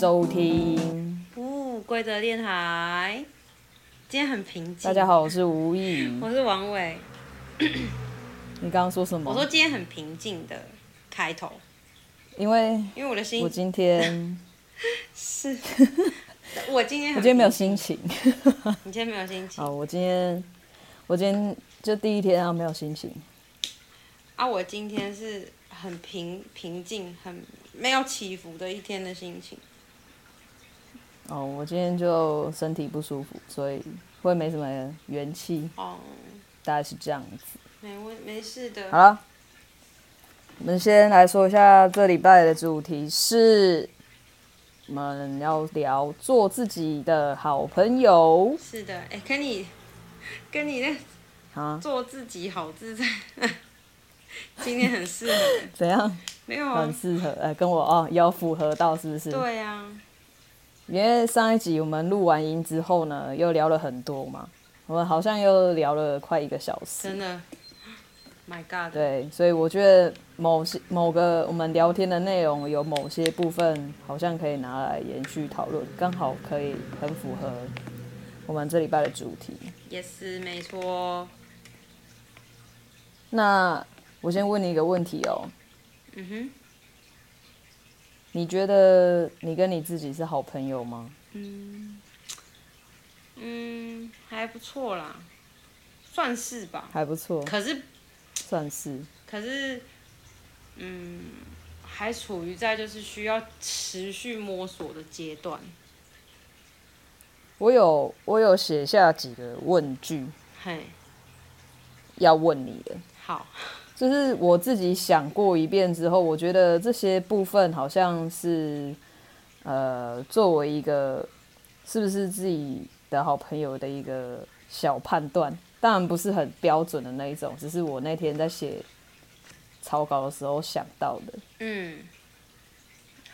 收听。哦，规则电台，今天很平静。大家好，我是吴毅，我是王伟。你刚刚说什么？我说今天很平静的开头，因为因为我的心，我今天 是，我今天我今天没有心情。你今天没有心情？好，我今天我今天就第一天啊，没有心情。啊，我今天是很平平静、很没有起伏的一天的心情。哦，我今天就身体不舒服，所以会没什么元气。哦，大概是这样子。没问没事的。好了，我们先来说一下这礼拜的主题是，我们要聊做自己的好朋友。是的，哎，跟你跟你那啊，做自己好自在。今天很适合。怎样？没有啊。很适合，哎，跟我哦，要符合到是不是？对呀、啊。因为上一集我们录完音之后呢，又聊了很多嘛，我们好像又聊了快一个小时。真的。My God。对，所以我觉得某些某个我们聊天的内容有某些部分好像可以拿来延续讨论，刚好可以很符合我们这礼拜的主题。也是没错。那。我先问你一个问题哦。嗯哼。你觉得你跟你自己是好朋友吗？嗯。嗯，还不错啦，算是吧。还不错。可是。算是。可是，嗯，还处于在就是需要持续摸索的阶段。我有我有写下几个问句。嘿。要问你的。好。就是我自己想过一遍之后，我觉得这些部分好像是，呃，作为一个是不是自己的好朋友的一个小判断，当然不是很标准的那一种，只是我那天在写草稿的时候想到的。嗯，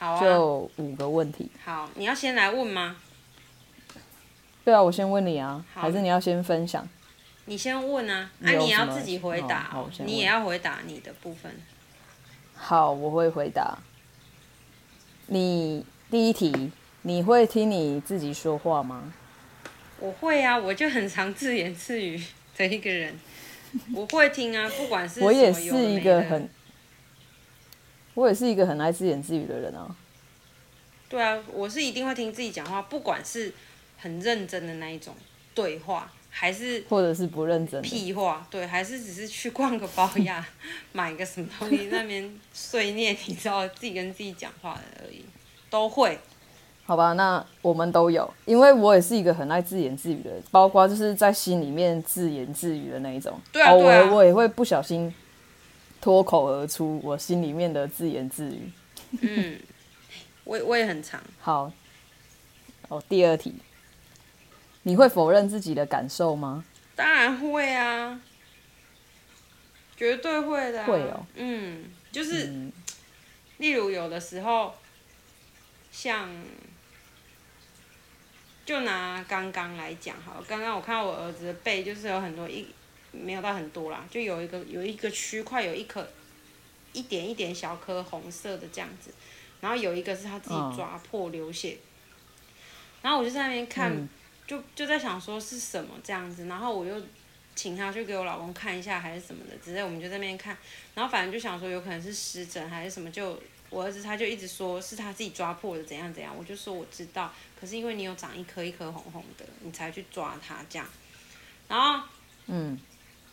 好啊。就五个问题。好，你要先来问吗？对啊，我先问你啊，还是你要先分享？你先问啊，啊、你要自己回答，哦、你也要回答你的部分。好，我会回答。你第一题，你会听你自己说话吗？我会啊，我就很常自言自语的一个人。我会听啊，不管是。我也是一个很，我也是一个很爱自言自语的人啊。对啊，我是一定会听自己讲话，不管是很认真的那一种对话。还是或者是不认真屁话，对，还是只是去逛个包呀，买个什么东西，那边碎念，你知道自己跟自己讲话的而已，都会。好吧，那我们都有，因为我也是一个很爱自言自语的人，包括就是在心里面自言自语的那一种。对啊，对啊。我我也会不小心脱口而出我心里面的自言自语。嗯，我我也很长。好，哦，第二题。你会否认自己的感受吗？当然会啊，绝对会的啊。会哦。嗯，就是，嗯，例如有的时候，像，就拿刚刚来讲好了，刚刚我看到我儿子的背，就是有很多一，没有到很多啦，就有一个有一个区块有一颗，一点一点小颗红色的这样子，然后有一个是他自己抓破流血，哦，然后我就在那边看。嗯就就在想说是什么这样子，然后我又请他去给我老公看一下还是什么的，之类我们就在那边看，然后反正就想说有可能是湿疹还是什么，就我儿子他就一直说是他自己抓破的怎样怎样，我就说我知道，可是因为你有长一颗一颗红红的，你才去抓它这样，然后嗯，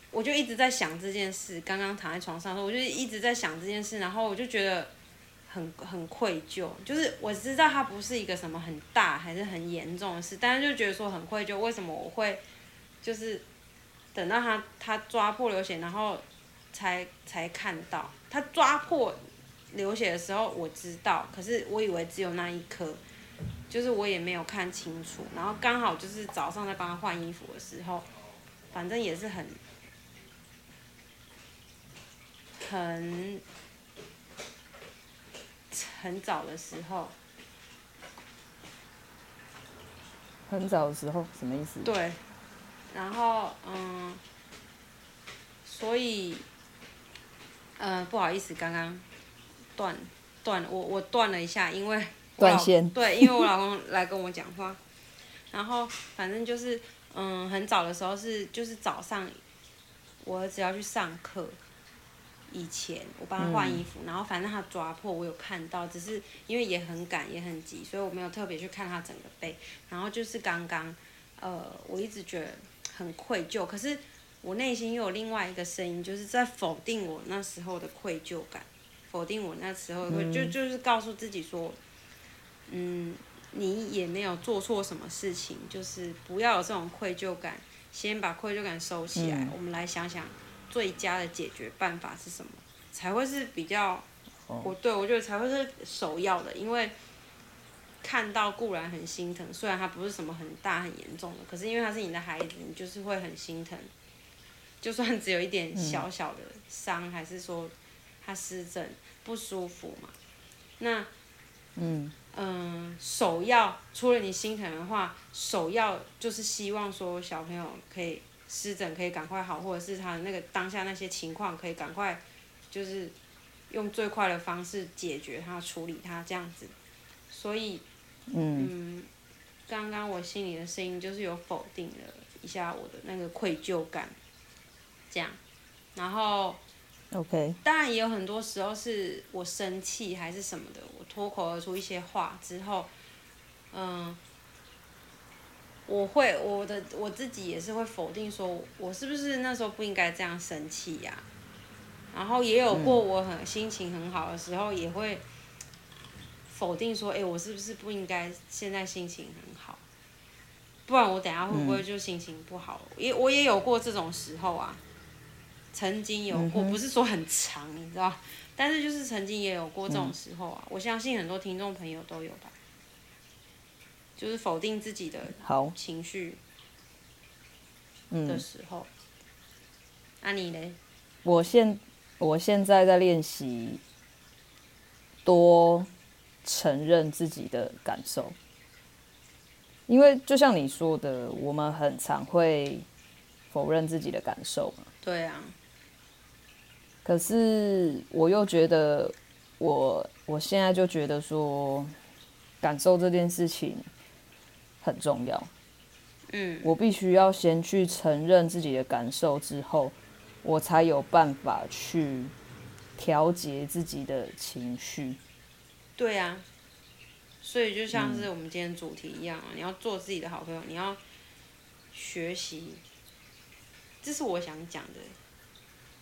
我就一直在想这件事，刚刚躺在床上的时候，我就一直在想这件事，然后我就觉得。很很愧疚，就是我知道他不是一个什么很大还是很严重的事，但是就觉得说很愧疚，为什么我会就是等到他他抓破流血，然后才才看到他抓破流血的时候，我知道，可是我以为只有那一颗，就是我也没有看清楚，然后刚好就是早上在帮他换衣服的时候，反正也是很很。很早的时候，很早的时候什么意思？对，然后嗯，所以，嗯、呃，不好意思，刚刚断断我我断了一下，因为断线。对，因为我老公来跟我讲话，然后反正就是，嗯，很早的时候是就是早上，我儿子要去上课，以前我帮他换衣服，嗯、然后反正他抓破我有看到，只是因为也很赶也很急，所以我没有特别去看他整个背。然后就是刚刚，呃，我一直觉得很愧疚，可是我内心又有另外一个声音，就是在否定我那时候的愧疚感。否定我那时候会就就是告诉自己说，嗯，你也没有做错什么事情，就是不要有这种愧疚感，先把愧疚感收起来，我们来想想最佳的解决办法是什么，才会是比较，我对我觉得才会是首要的，因为看到固然很心疼，虽然他不是什么很大很严重的，可是因为他是你的孩子，你就是会很心疼，就算只有一点小小的伤，还是说。他湿疹不舒服嘛？那，嗯嗯、呃，首要除了你心疼的话，首要就是希望说小朋友可以湿疹可以赶快好，或者是他的那个当下那些情况可以赶快，就是用最快的方式解决他处理他这样子。所以，嗯，刚刚、嗯、我心里的声音就是有否定了一下我的那个愧疚感，这样，然后。OK，当然也有很多时候是我生气还是什么的，我脱口而出一些话之后，嗯，我会我的我自己也是会否定说，我是不是那时候不应该这样生气呀？然后也有过我很心情很好的时候，也会否定说，哎，我是不是不应该现在心情很好？不然我等下会不会就心情不好？也我也有过这种时候啊。曾经有过，不是说很长，你知道，但是就是曾经也有过这种时候啊。我相信很多听众朋友都有吧，就是否定自己的好情绪的时候。那你呢？我现我现在在练习多承认自己的感受，因为就像你说的，我们很常会否认自己的感受嘛。对啊。可是我又觉得我，我我现在就觉得说，感受这件事情很重要。嗯，我必须要先去承认自己的感受之后，我才有办法去调节自己的情绪。对啊，所以就像是我们今天主题一样啊，嗯，你要做自己的好朋友，你要学习。这是我想讲的，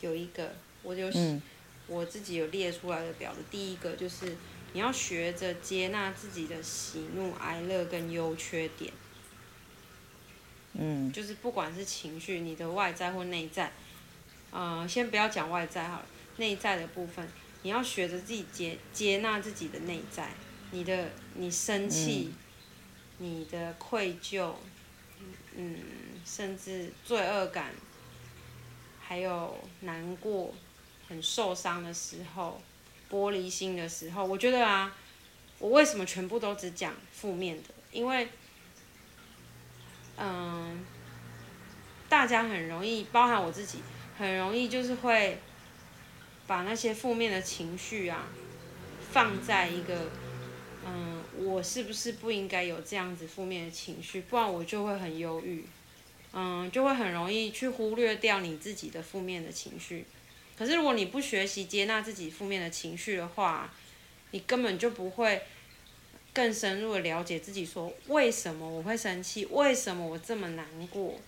有一个。我就、嗯、我自己有列出来的表的第一个就是你要学着接纳自己的喜怒哀乐跟优缺点，嗯，就是不管是情绪，你的外在或内在，呃，先不要讲外在好了，内在的部分，你要学着自己接接纳自己的内在，你的你生气，嗯、你的愧疚，嗯，甚至罪恶感，还有难过。很受伤的时候，玻璃心的时候，我觉得啊，我为什么全部都只讲负面的？因为，嗯，大家很容易，包含我自己，很容易就是会把那些负面的情绪啊，放在一个，嗯，我是不是不应该有这样子负面的情绪？不然我就会很忧郁，嗯，就会很容易去忽略掉你自己的负面的情绪。可是，如果你不学习接纳自己负面的情绪的话，你根本就不会更深入的了解自己，说为什么我会生气？为什么我这么难过？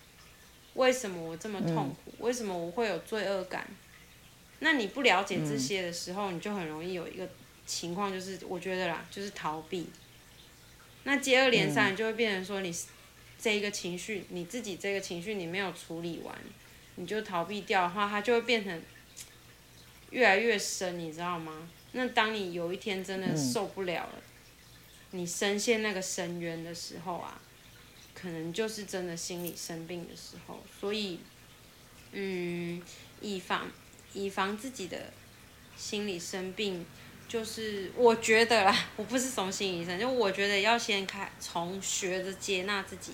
为什么我这么痛苦？为什么我会有罪恶感？那你不了解这些的时候，你就很容易有一个情况，就是我觉得啦，就是逃避。那接二连三就会变成说，你这一个情绪，你自己这个情绪你没有处理完，你就逃避掉的话，它就会变成。越来越深，你知道吗？那当你有一天真的受不了了，嗯、你深陷那个深渊的时候啊，可能就是真的心理生病的时候。所以，嗯，以防以防自己的心理生病，就是我觉得啦，我不是什么心理医生，就我觉得要先开从学着接纳自己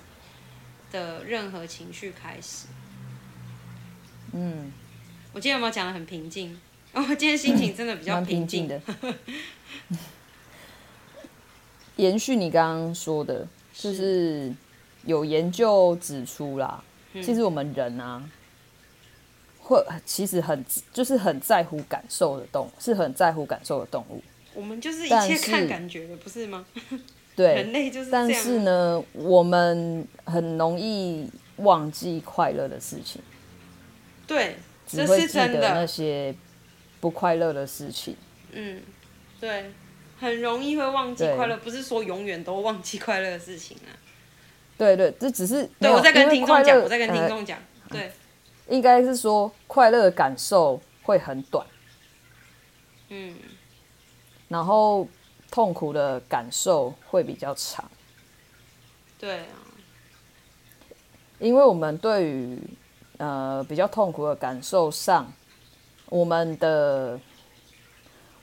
的任何情绪开始。嗯，我今天有没有讲的很平静？哦，今天心情真的比较平静、嗯、的。延续你刚刚说的，就是有研究指出啦，嗯、其实我们人啊，会其实很就是很在乎感受的动物，是很在乎感受的动物。我们就是一切看感觉的，不是吗？对，人类就是。但是呢，我们很容易忘记快乐的事情。对，只会记得那些不快乐的事情。嗯，对，很容易会忘记快乐，不是说永远都忘记快乐的事情啊。对对，这只是对我在跟听众讲，我在跟听众讲，对，应该是说快乐的感受会很短。嗯，然后痛苦的感受会比较长。对啊，因为我们对于。呃，比较痛苦的感受上，我们的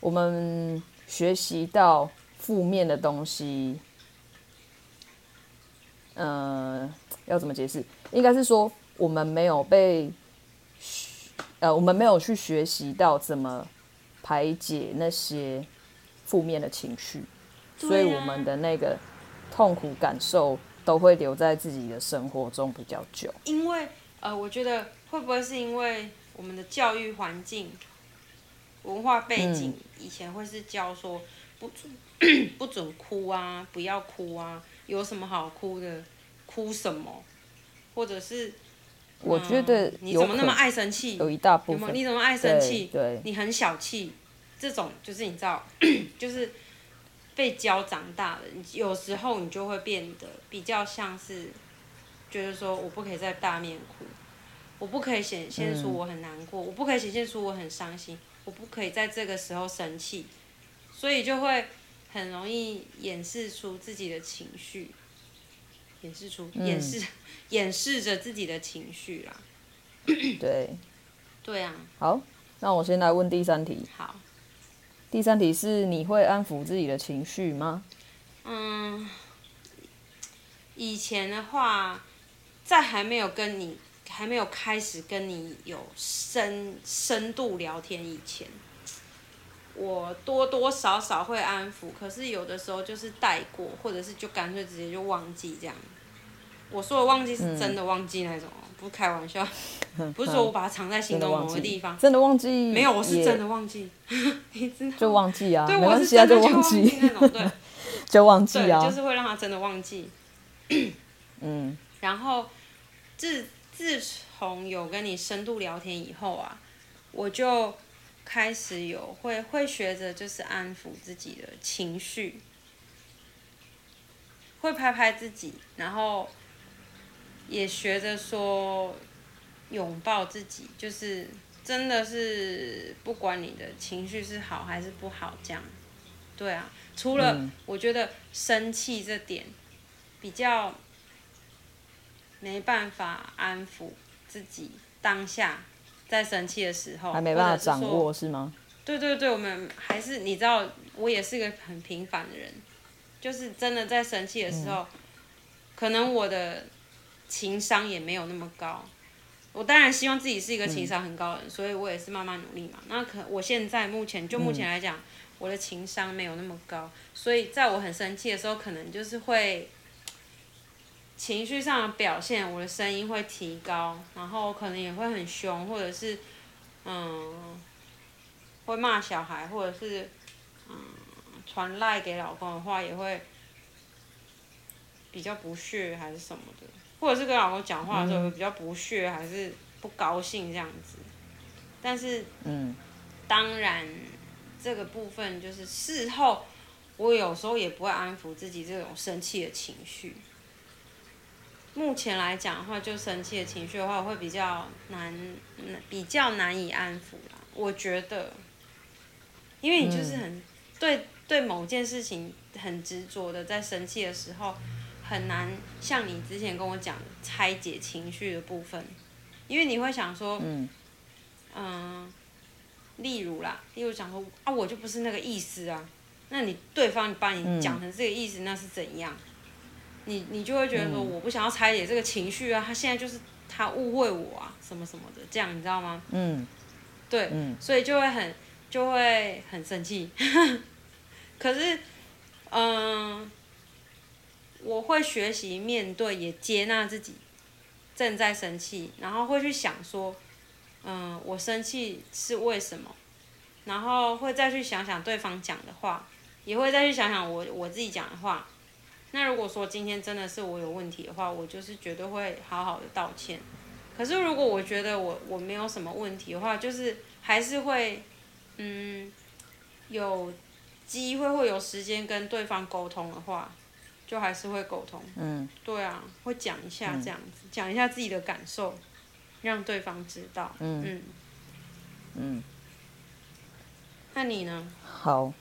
我们学习到负面的东西，呃，要怎么解释？应该是说我们没有被，呃，我们没有去学习到怎么排解那些负面的情绪，所以我们的那个痛苦感受都会留在自己的生活中比较久，因为。呃，我觉得会不会是因为我们的教育环境、文化背景，以前会是教说不准 不准哭啊，不要哭啊，有什么好哭的？哭什么？或者是我觉得你怎么那么爱生气？有一大部分有没有，你怎么爱生气？对，你很小气，这种就是你知道，就是被教长大的，有时候你就会变得比较像是。觉得说我不可以在大面哭，我不可以显现出我很难过，嗯、我不可以显现出我很伤心，我不可以在这个时候生气，所以就会很容易掩饰出自己的情绪，掩饰出掩饰、嗯、掩饰着自己的情绪啦。对，对啊。好，那我先来问第三题。好，第三题是你会安抚自己的情绪吗？嗯，以前的话。在还没有跟你还没有开始跟你有深深度聊天以前，我多多少少会安抚，可是有的时候就是带过，或者是就干脆直接就忘记这样。我说的忘记是真的忘记那种，嗯、不是开玩笑，不是说我把它藏在心中某个地方，真的忘记，没有，我是真的忘记，你知道就忘记啊，对，我是真的就忘记。那种，对，就忘记啊，就是会让他真的忘记，嗯，然后。自自从有跟你深度聊天以后啊，我就开始有会会学着就是安抚自己的情绪，会拍拍自己，然后也学着说拥抱自己，就是真的是不管你的情绪是好还是不好，这样，对啊，除了我觉得生气这点比较。没办法安抚自己当下在生气的时候，还没办法掌握是，是吗？对对对，我们还是你知道，我也是一个很平凡的人，就是真的在生气的时候，嗯、可能我的情商也没有那么高。我当然希望自己是一个情商很高的人，嗯、所以我也是慢慢努力嘛。那可我现在目前就目前来讲，嗯、我的情商没有那么高，所以在我很生气的时候，可能就是会。情绪上的表现，我的声音会提高，然后可能也会很凶，或者是，嗯，会骂小孩，或者是，嗯，传赖给老公的话，也会比较不屑还是什么的，或者是跟老公讲话的时候会比较不屑还是不高兴这样子，但是，嗯，当然，这个部分就是事后，我有时候也不会安抚自己这种生气的情绪。目前来讲的话，就生气的情绪的话，我会比较难，比较难以安抚啦。我觉得，因为你就是很对对某件事情很执着的，在生气的时候，很难像你之前跟我讲拆解情绪的部分，因为你会想说，嗯，嗯，例如啦，例如讲说啊，我就不是那个意思啊，那你对方把你讲成这个意思，那是怎样？你你就会觉得说，我不想要拆解这个情绪啊，他现在就是他误会我啊，什么什么的，这样你知道吗？嗯，对，嗯，所以就会很就会很生气。可是，嗯、呃，我会学习面对，也接纳自己正在生气，然后会去想说，嗯，我生气是为什么？然后会再去想想对方讲的话，也会再去想想我我自己讲的话。那如果说今天真的是我有问题的话，我就是绝对会好好的道歉。可是如果我觉得我我没有什么问题的话，就是还是会，嗯，有机会会有时间跟对方沟通的话，就还是会沟通。嗯，对啊，会讲一下这样子，讲、嗯、一下自己的感受，让对方知道。嗯嗯嗯。那你呢？好，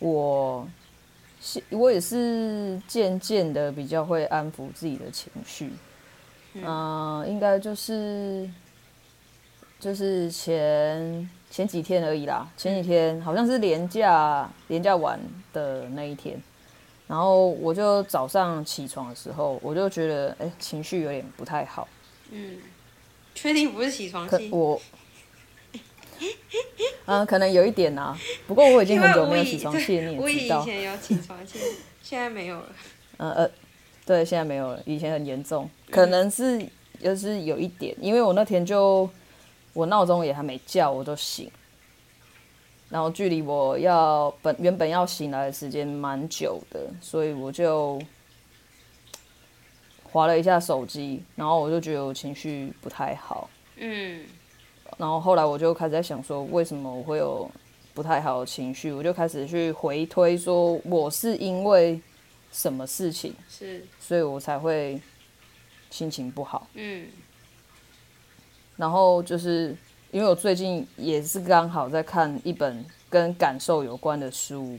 我。我也是渐渐的比较会安抚自己的情绪，嗯、呃，应该就是就是前前几天而已啦，前几天好像是连假连假完的那一天，然后我就早上起床的时候，我就觉得哎、欸，情绪有点不太好。嗯，确定不是起床气？我。嗯，可能有一点啊，不过我已经很久没有起床气，你也知道。我以前有起床气，现在没有了。嗯呃，对，现在没有了，以前很严重，可能是就是有一点，因为我那天就我闹钟也还没叫，我都醒，然后距离我要本原本要醒来的时间蛮久的，所以我就划了一下手机，然后我就觉得我情绪不太好。嗯。然后后来我就开始在想说，为什么我会有不太好的情绪？我就开始去回推，说我是因为什么事情，是，所以我才会心情不好。嗯。然后就是因为我最近也是刚好在看一本跟感受有关的书，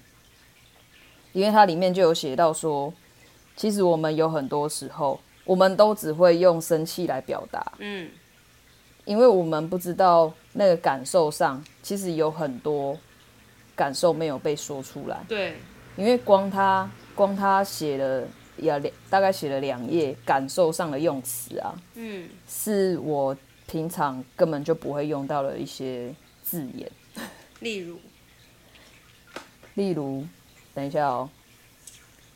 因为它里面就有写到说，其实我们有很多时候，我们都只会用生气来表达。嗯。因为我们不知道那个感受上，其实有很多感受没有被说出来。对，因为光他光他写了要两大概写了两页感受上的用词啊，嗯，是我平常根本就不会用到的一些字眼。例如，例如，等一下哦，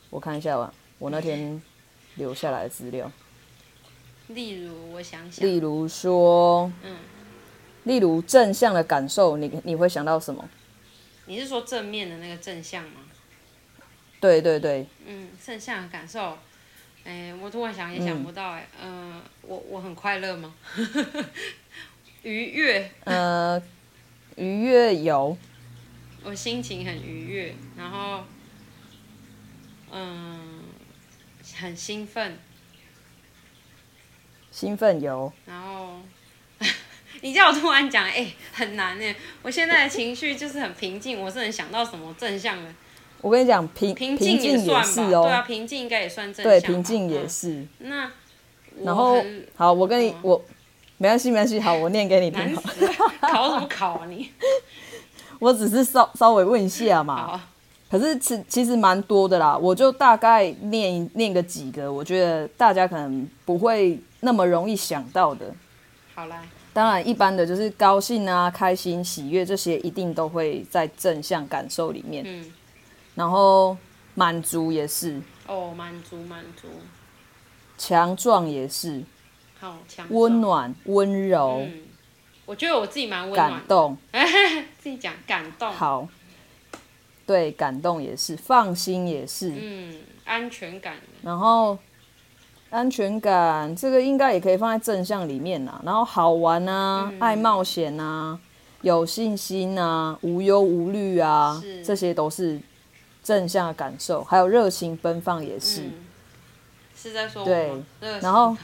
我看一下吧，我那天留下来的资料。例如，我想想。例如说，嗯，例如正向的感受，你你会想到什么？你是说正面的那个正向吗？对对对。嗯，正向的感受，哎、欸，我突然想也想不到、欸，哎，嗯，我我很快乐吗？愉悦。呃，愉悦有。我心情很愉悦，然后，嗯，很兴奋。兴奋油，然后 你叫我突然讲，哎、欸，很难哎。我现在的情绪就是很平静，我是能想到什么正向的。我跟你讲，平平静也算吧，对啊，平静应该也算正向。对，平静也是。嗯、那然后好，我跟你、嗯、我没关系没关系，好，我念给你听。考什么考啊你？我只是稍稍微问一下嘛。好。可是其其实蛮多的啦，我就大概念念个几个，我觉得大家可能不会。那么容易想到的，好啦。当然，一般的就是高兴啊、开心、喜悦这些，一定都会在正向感受里面。嗯。然后满足也是。哦，满足满足。强壮也是。好，强。温暖、温柔。嗯。我觉得我自己蛮温暖。感动。自己讲感动。好。对，感动也是，放心也是。嗯，安全感。然后。安全感，这个应该也可以放在正向里面啦。然后好玩啊，嗯、爱冒险啊，有信心啊，无忧无虑啊，这些都是正向的感受。还有热情奔放也是。嗯、是在说对，然后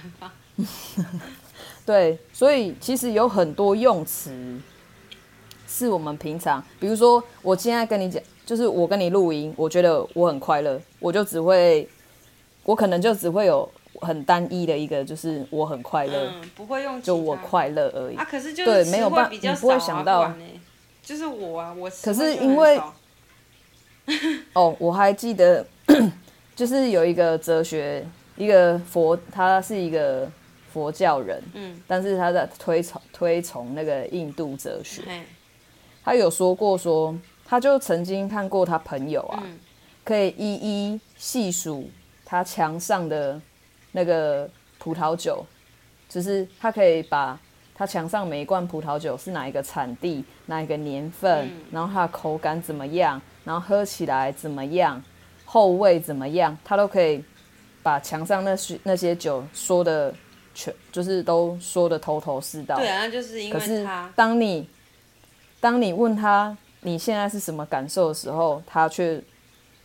对，所以其实有很多用词是我们平常，比如说我现在跟你讲，就是我跟你录音，我觉得我很快乐，我就只会，我可能就只会有。很单一的一个就是我很快乐，嗯，不会用就我快乐而已。啊。可是就是对，没有办法，你不会想到，就是我啊，我可是因为 哦，我还记得，就是有一个哲学，一个佛，他是一个佛教人，嗯，但是他在推崇推崇那个印度哲学，他有说过说，他就曾经看过他朋友啊，可以一一细数。他墙上的那个葡萄酒，就是他可以把他墙上每一罐葡萄酒是哪一个产地、哪一个年份，嗯、然后它的口感怎么样，然后喝起来怎么样，后味怎么样，他都可以把墙上那些那些酒说的全，就是都说的头头是道。对啊，就是因为他。可是当你当你问他你现在是什么感受的时候，他却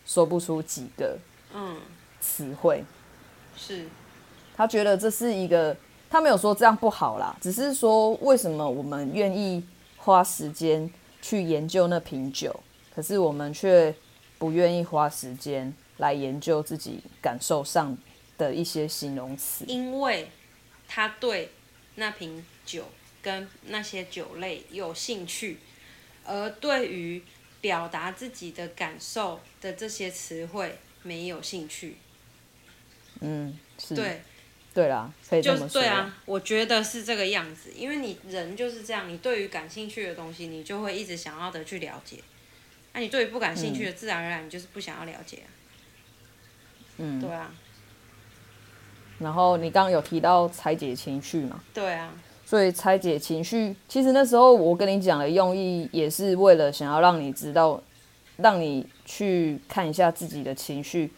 说不出几个嗯词汇。是，他觉得这是一个，他没有说这样不好啦，只是说为什么我们愿意花时间去研究那瓶酒，可是我们却不愿意花时间来研究自己感受上的一些形容词，因为他对那瓶酒跟那些酒类有兴趣。而对于表达自己的感受的这些词汇没有兴趣。嗯，是。对，对啦，可以这么说。就对啊，我觉得是这个样子，因为你人就是这样，你对于感兴趣的东西，你就会一直想要的去了解。那、啊、你对于不感兴趣的，自然而然你就是不想要了解啊。嗯，对啊。然后你刚刚有提到拆解情绪嘛？对啊。所以拆解情绪，其实那时候我跟你讲的用意，也是为了想要让你知道，让你去看一下自己的情绪，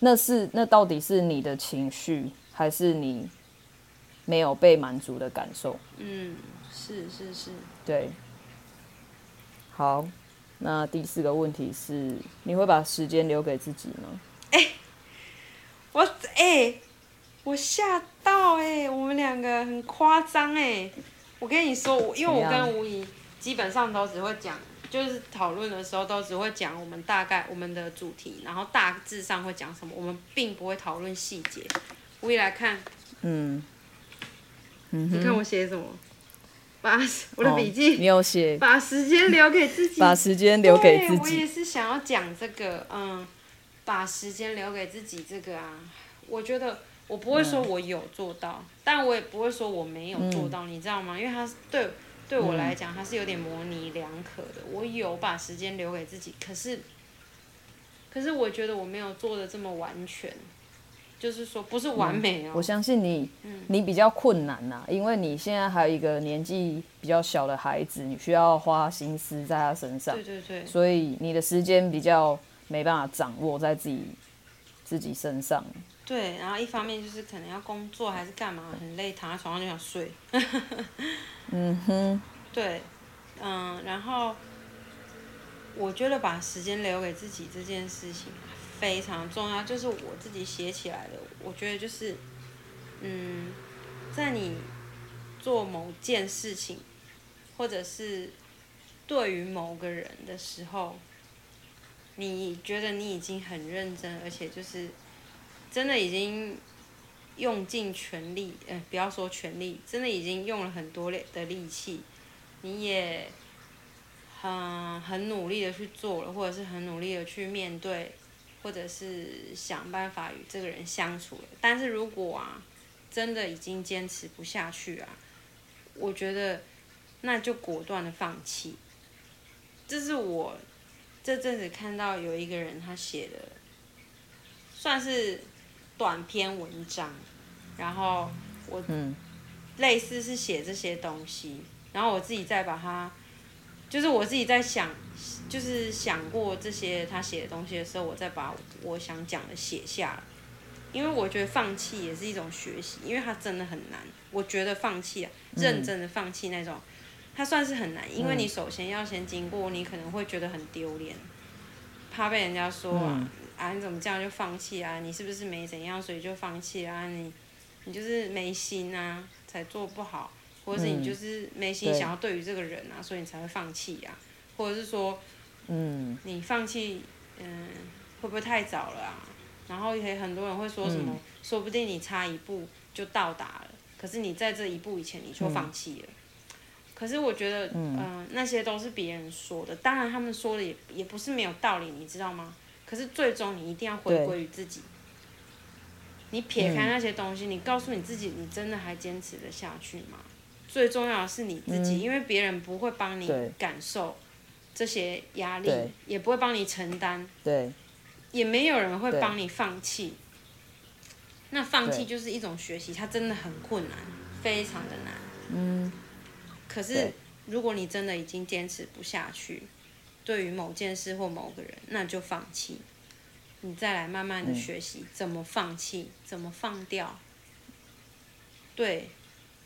那是那到底是你的情绪，还是你没有被满足的感受？嗯，是是是，对。好，那第四个问题是，你会把时间留给自己吗？哎、欸，我哎。欸我吓到哎、欸，我们两个很夸张哎！我跟你说，我因为我跟吴怡基本上都只会讲，就是讨论的时候都只会讲我们大概我们的主题，然后大致上会讲什么，我们并不会讨论细节。吴仪来看，嗯，嗯，你看我写什么？把我的笔记，哦、你有写，把时间留给自己，把时间留给自己。我也是想要讲这个，嗯，把时间留给自己这个啊，我觉得。我不会说我有做到，嗯、但我也不会说我没有做到，嗯、你知道吗？因为他对对我来讲，它是有点模棱两可的。我有把时间留给自己，可是，可是我觉得我没有做的这么完全，就是说不是完美哦。我相信你，你比较困难呐、啊，因为你现在还有一个年纪比较小的孩子，你需要花心思在他身上，对对对，所以你的时间比较没办法掌握在自己自己身上。对，然后一方面就是可能要工作还是干嘛，很累，躺在床上就想睡。嗯哼。对，嗯，然后我觉得把时间留给自己这件事情非常重要，就是我自己写起来的。我觉得就是，嗯，在你做某件事情，或者是对于某个人的时候，你觉得你已经很认真，而且就是。真的已经用尽全力，嗯、不要说全力，真的已经用了很多的力气，你也很很努力的去做了，或者是很努力的去面对，或者是想办法与这个人相处了。但是如果啊，真的已经坚持不下去啊，我觉得那就果断的放弃。这是我这阵子看到有一个人他写的，算是。短篇文章，然后我类似是写这些东西，然后我自己再把它，就是我自己在想，就是想过这些他写的东西的时候，我再把我想讲的写下来。因为我觉得放弃也是一种学习，因为它真的很难。我觉得放弃啊，认真的放弃那种，它算是很难，因为你首先要先经过，你可能会觉得很丢脸，怕被人家说啊。啊！你怎么这样就放弃啊？你是不是没怎样，所以就放弃啊？你，你就是没心啊，才做不好，或者是你就是没心想要对于这个人啊，嗯、所以你才会放弃呀、啊？或者是说，嗯，你放弃，嗯，会不会太早了啊？然后也很多人会说什么，嗯、说不定你差一步就到达了，可是你在这一步以前你就放弃了。嗯、可是我觉得，嗯、呃，那些都是别人说的，当然他们说的也也不是没有道理，你知道吗？可是最终你一定要回归于自己。你撇开那些东西，你告诉你自己，你真的还坚持得下去吗？最重要的是你自己，因为别人不会帮你感受这些压力，也不会帮你承担，对也没有人会帮你放弃。那放弃就是一种学习，它真的很困难，非常的难。嗯。可是，如果你真的已经坚持不下去，对于某件事或某个人，那就放弃。你再来慢慢的学习怎么放弃，嗯、怎么放掉。对，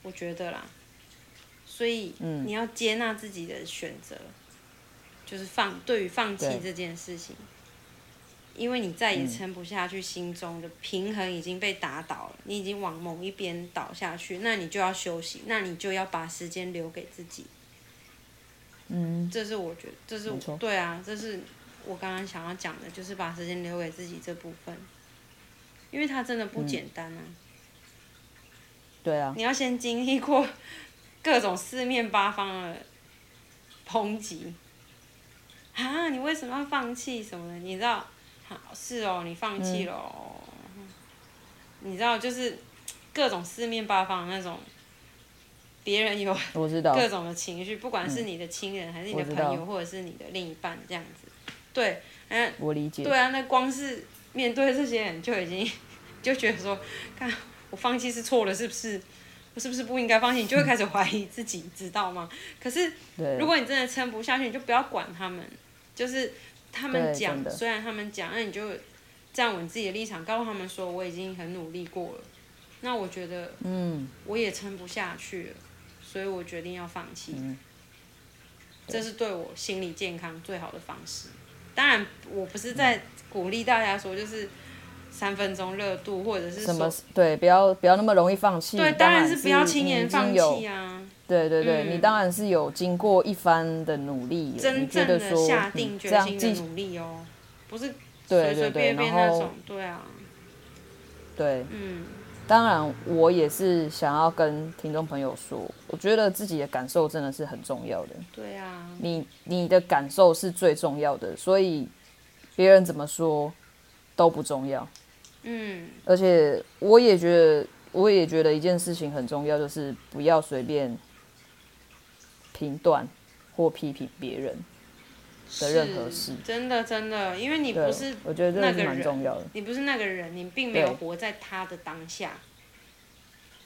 我觉得啦。所以，你要接纳自己的选择，嗯、就是放对于放弃这件事情。因为你再也撑不下去，心中的平衡已经被打倒了，你已经往某一边倒下去，那你就要休息，那你就要把时间留给自己。嗯，这是我觉得，这是对啊，这是我刚刚想要讲的，就是把时间留给自己这部分，因为它真的不简单啊。嗯、对啊。你要先经历过各种四面八方的抨击，啊，你为什么要放弃什么的？你知道？好，是哦，你放弃了哦。嗯、你知道，就是各种四面八方的那种，别人有 我知道各种的情绪，不管是你的亲人，还是你的朋友，或者是你的另一半，这样子。对，嗯，我理解。对啊，那光是面对这些人，就已经 就觉得说，看我放弃是错了，是不是？我是不是不应该放弃？你就会开始怀疑自己，嗯、知道吗？可是，如果你真的撑不下去，你就不要管他们，就是。他们讲，虽然他们讲，那你就站稳自己的立场，告诉他们说我已经很努力过了。那我觉得，嗯，我也撑不下去了，所以我决定要放弃。嗯，这是对我心理健康最好的方式。当然，我不是在鼓励大家说就是三分钟热度，或者是什么，对，不要不要那么容易放弃。对，当然是不要轻言放弃啊。对对对，嗯、你当然是有经过一番的努力，真正的下定决心的努力哦，不是随随便便那种，对啊，对，嗯，当然我也是想要跟听众朋友说，我觉得自己的感受真的是很重要的，对啊，你你的感受是最重要的，所以别人怎么说都不重要，嗯，而且我也觉得，我也觉得一件事情很重要，就是不要随便。评断或批评别人的任何事，真的真的，因为你不是，我觉得这是蛮重要的。你不是那个人，你并没有活在他的当下。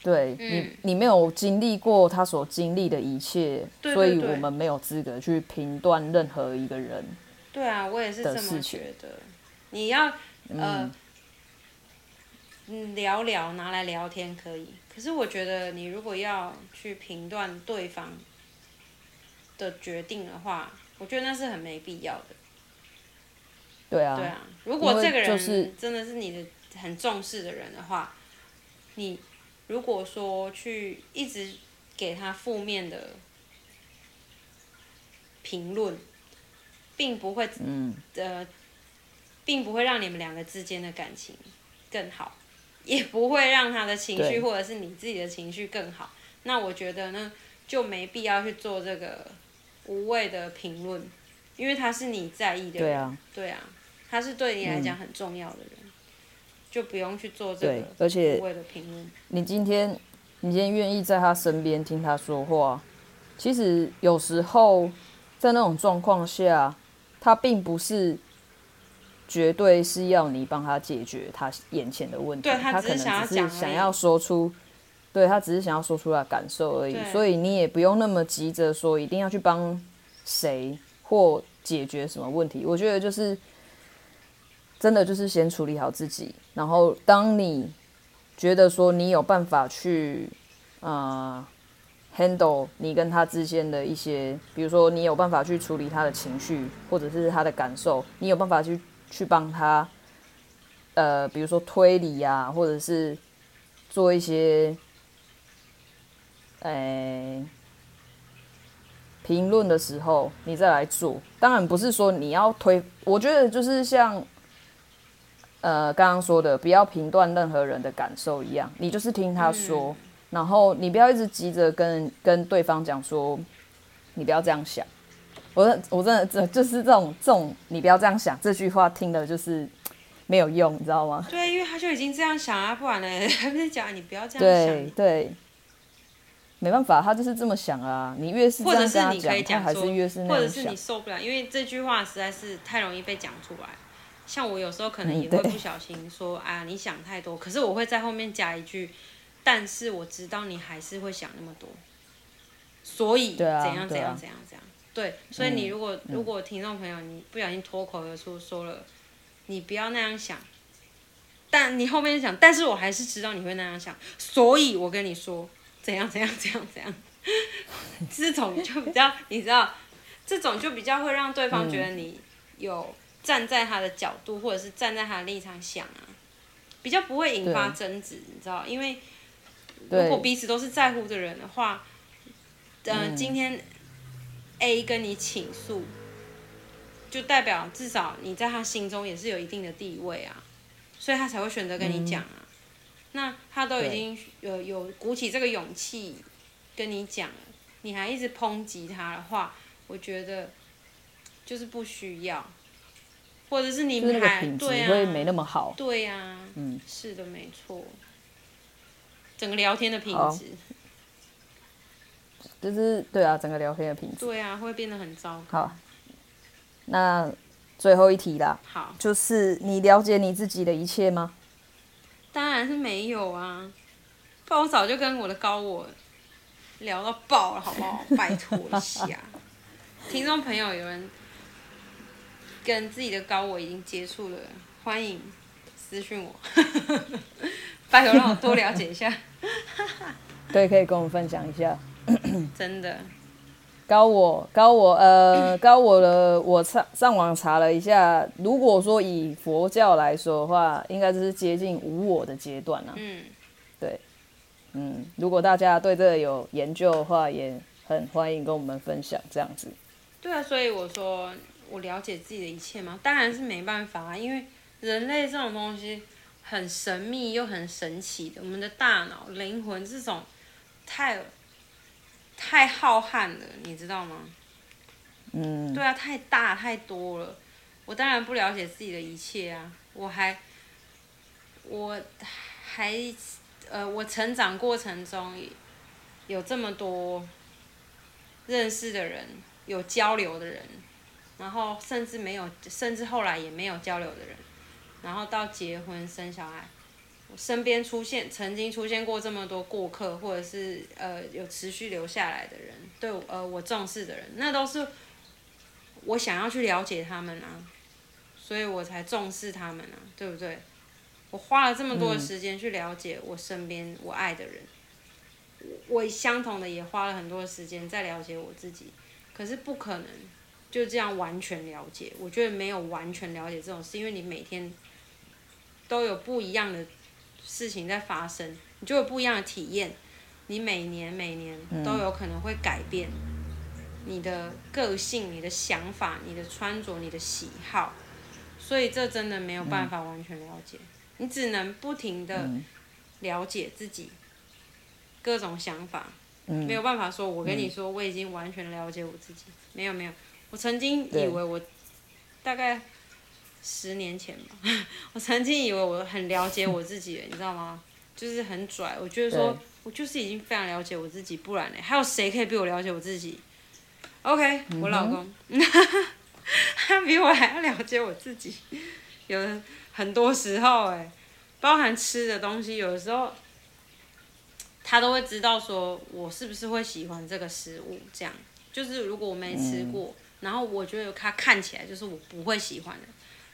对、嗯、你，你没有经历过他所经历的一切，对对对，所以我们没有资格去评断任何一个人。对啊，我也是这么觉得。你要呃，嗯，聊聊拿来聊天可以，可是我觉得你如果要去评断对方。的决定的话，我觉得那是很没必要的。对啊，对啊。如果这个人真的是你的很重视的人的话，你如果说去一直给他负面的评论，并不会，嗯，呃，并不会让你们两个之间的感情更好，也不会让他的情绪或者是你自己的情绪更好。那我觉得呢，就没必要去做这个。无谓的评论，因为他是你在意的人，对啊，对啊，他是对你来讲很重要的人，嗯、就不用去做这个而且无谓的评论。你今天，你今天愿意在他身边听他说话，其实有时候在那种状况下，他并不是绝对是要你帮他解决他眼前的问题，对，他他可能只是想要说出。对，他只是想要说出来感受而已，所以你也不用那么急着说一定要去帮谁或解决什么问题。我觉得就是真的就是先处理好自己，然后当你觉得说你有办法去啊、呃、handle 你跟他之间的一些，比如说你有办法去处理他的情绪或者是他的感受，你有办法去去帮他呃，比如说推理啊，或者是做一些。诶，评论的时候你再来做，当然不是说你要推，我觉得就是像，呃，刚刚说的，不要评断任何人的感受一样，你就是听他说，嗯、然后你不要一直急着跟跟对方讲说，你不要这样想，我我真的这就是这种这种，你不要这样想，这句话听的就是没有用，你知道吗？对，因为他就已经这样想啊，不然呢，还不是讲你不要这样想，对对。没办法，他就是这么想啊。你越是这样跟他讲，他还是越是那样想。或者是你受不了，因为这句话实在是太容易被讲出来。像我有时候可能也会不小心说、嗯、啊，你想太多。可是我会在后面加一句，但是我知道你还是会想那么多，所以怎样怎样怎样怎样。对，所以你如果、嗯、如果听众朋友你不小心脱口而出说了，你不要那样想，但你后面想，但是我还是知道你会那样想，所以我跟你说怎样怎样怎样怎样，这种就比较你知道，这种就比较会让对方觉得你有。站在他的角度，或者是站在他的立场想啊，比较不会引发争执，你知道？因为如果彼此都是在乎的人的话，呃，嗯，今天 A 跟你倾诉，就代表至少你在他心中也是有一定的地位啊，所以他才会选择跟你讲啊。嗯，那他都已经有有鼓起这个勇气跟你讲，你还一直抨击他的话，我觉得就是不需要。或者是你们还品质会没那么好，对呀、啊，嗯，是的，没错。整个聊天的品质，就是对啊，整个聊天的品质，对啊，会变得很糟糕。好，那最后一题啦，好，就是你了解你自己的一切吗？当然是没有啊，不然我早就跟我的高我聊到爆了，好不好？拜托一下，听众朋友有人。跟自己的高我已经接触了，欢迎私讯我，拜托让我多了解一下。对，可以跟我们分享一下。真的，高我高我呃高我的我上上网查了一下，如果说以佛教来说的话，应该就是接近无我的阶段啊。嗯，对，嗯，如果大家对这个有研究的话，也很欢迎跟我们分享这样子。对啊，所以我说。我了解自己的一切吗？当然是没办法啊，因为人类这种东西很神秘又很神奇的。我们的大脑、灵魂这种太太浩瀚了，你知道吗？嗯。对啊，太大太多了。我当然不了解自己的一切啊。我还，我还，呃，我成长过程中有这么多认识的人，有交流的人。然后甚至没有，甚至后来也没有交流的人，然后到结婚生小孩，我身边出现曾经出现过这么多过客，或者是呃有持续留下来的人，对呃我重视的人，那都是我想要去了解他们啊，所以我才重视他们啊，对不对？我花了这么多的时间去了解我身边我爱的人，我相同的也花了很多的时间在了解我自己，可是不可能。就这样完全了解，我觉得没有完全了解这种事，因为你每天都有不一样的事情在发生，你就有不一样的体验，你每年每年都有可能会改变你的个性、你的想法、你的穿着、你的喜好，所以这真的没有办法完全了解，你只能不停的了解自己各种想法，没有办法说，我跟你说我已经完全了解我自己，没有没有。我曾经以为我大概十年前吧，我曾经以为我很了解我自己，你知道吗？就是很拽，我觉得说我就是已经非常了解我自己，不然呢，还有谁可以比我了解我自己？OK，我老公，他 比我还要了解我自己，有很多时候哎，包含吃的东西，有的时候他都会知道说我是不是会喜欢这个食物，这样。就是如果我没吃过。嗯。然后我觉得他看起来就是我不会喜欢的，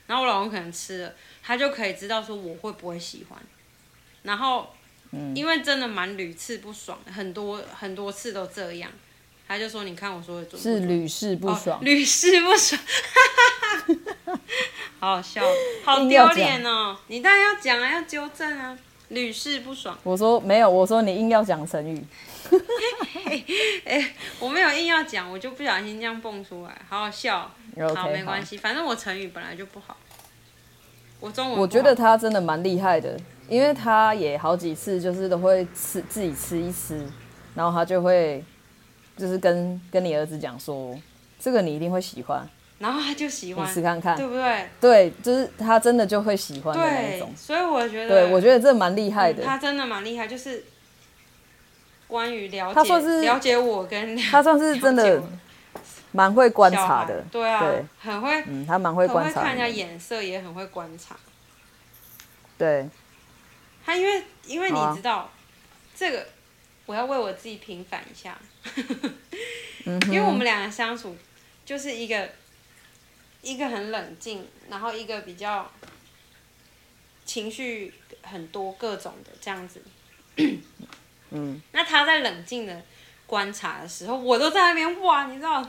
然后我老公可能吃了，他就可以知道说我会不会喜欢。然后，因为真的蛮屡次不爽，很多很多次都这样，他就说：“你看我说的准？”是屡试不爽，屡试不爽，好好笑，好丢脸哦！你当然要讲啊，要纠正啊，屡试不爽。我说没有，我说你硬要讲成语。哎、欸，我没有硬要讲，我就不小心这样蹦出来，好好笑。Okay, 好，没关系，反正我成语本来就不好。我中文，我觉得他真的蛮厉害的，因为他也好几次就是都会吃自己吃一吃，然后他就会就是跟跟你儿子讲说，这个你一定会喜欢，然后他就喜欢，你试看看，对不对？对，就是他真的就会喜欢的那种。所以我觉得，对我觉得这蛮厉害的，嗯，他真的蛮厉害，就是。关于了解，他算是了解我跟 他算是真的蛮会观察的，对啊，对，很会，嗯，他蛮会观察，看人家眼色，也很会观察。对，他因为因为你知道，啊、这个我要为我自己平反一下，嗯、因为我们两个相处就是一个一个很冷静，然后一个比较情绪很多各种的这样子。嗯，那他在冷静的观察的时候，我都在那边哇，你知道，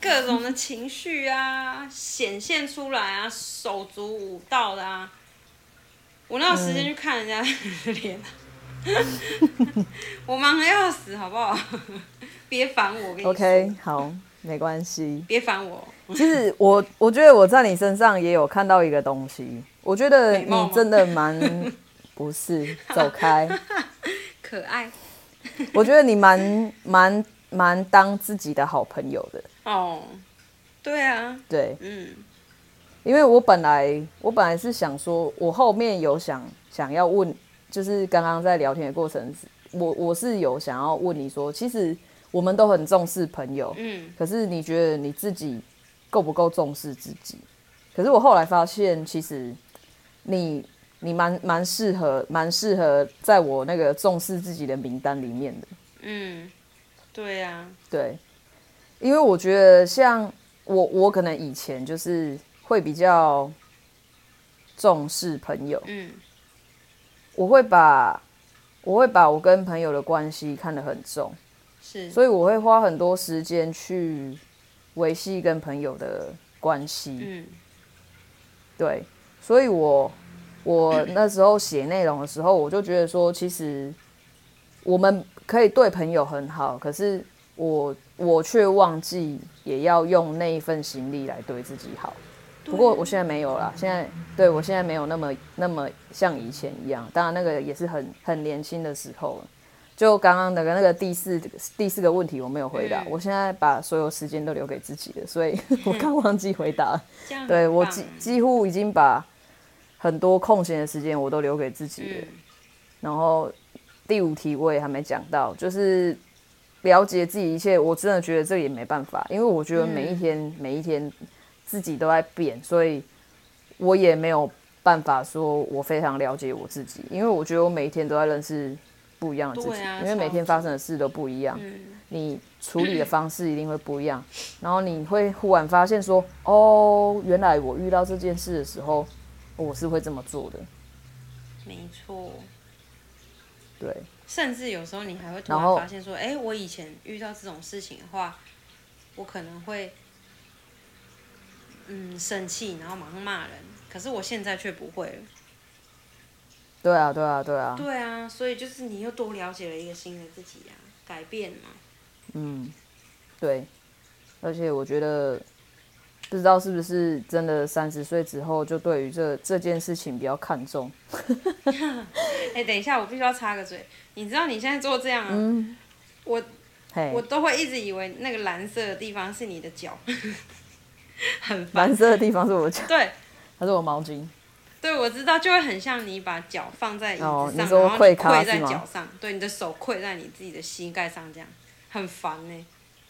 各种的情绪啊显现出来啊，手足舞蹈的啊。我哪有时间去看人家的脸？嗯、我忙得要死，好不好？别烦我，跟你。OK，好，没关系。别烦我。其实我我觉得我在你身上也有看到一个东西，我觉得你真的蛮不是走开，可爱。我觉得你蛮蛮蛮当自己的好朋友的。哦，对啊，对，嗯。因为我本来我本来是想说，我后面有想想要问，就是刚刚在聊天的过程，我我是有想要问你说，其实我们都很重视朋友，嗯，可是你觉得你自己够不够重视自己？可是我后来发现，其实你你蛮蛮适合蛮适合在我那个重视自己的名单里面的，嗯，对呀、啊，对，因为我觉得像我我可能以前就是。会比较重视朋友，嗯，我会把我会把我跟朋友的关系看得很重，是，所以我会花很多时间去维系跟朋友的关系，嗯，对，所以我我那时候写内容的时候，我就觉得说，其实我们可以对朋友很好，可是我我却忘记也要用那一份心力来对自己好。不过我现在没有了，现在对我现在没有那么那么像以前一样。当然那个也是很很年轻的时候。就刚刚那个那个第四第四个问题我没有回答，我现在把所有时间都留给自己了，所以 我刚忘记回答。对，我几几乎已经把很多空闲的时间我都留给自己了。然后第五题我也还没讲到，就是了解自己一切。我真的觉得这也没办法，因为我觉得每一天每一天。自己都在变，所以我也没有办法说我非常了解我自己，因为我觉得我每一天都在认识不一样的自己，因为每天发生的事都不一样，你处理的方式一定会不一样，然后你会忽然发现说，哦，原来我遇到这件事的时候，我是会这么做的。没错。对。甚至有时候你还会突然发现说，哎，我以前遇到这种事情的话，我可能会。嗯，生气，然后马上骂人。可是我现在却不会了。对啊，对啊，对啊。对啊，所以就是你又多了解了一个新的自己呀、啊，改变嘛。嗯，对。而且我觉得，不知道是不是真的，三十岁之后就对于这这件事情比较看重。哎、欸，等一下，我必须要插个嘴。你知道你现在做这样啊？嗯、我我都会一直以为那个蓝色的地方是你的脚。很蓝色的地方是我脚，对，它是我毛巾。对，我知道，就会很像你把脚放在椅子上，哦、然后跪在脚上，对，你的手跪在你自己的膝盖上，这样很烦呢。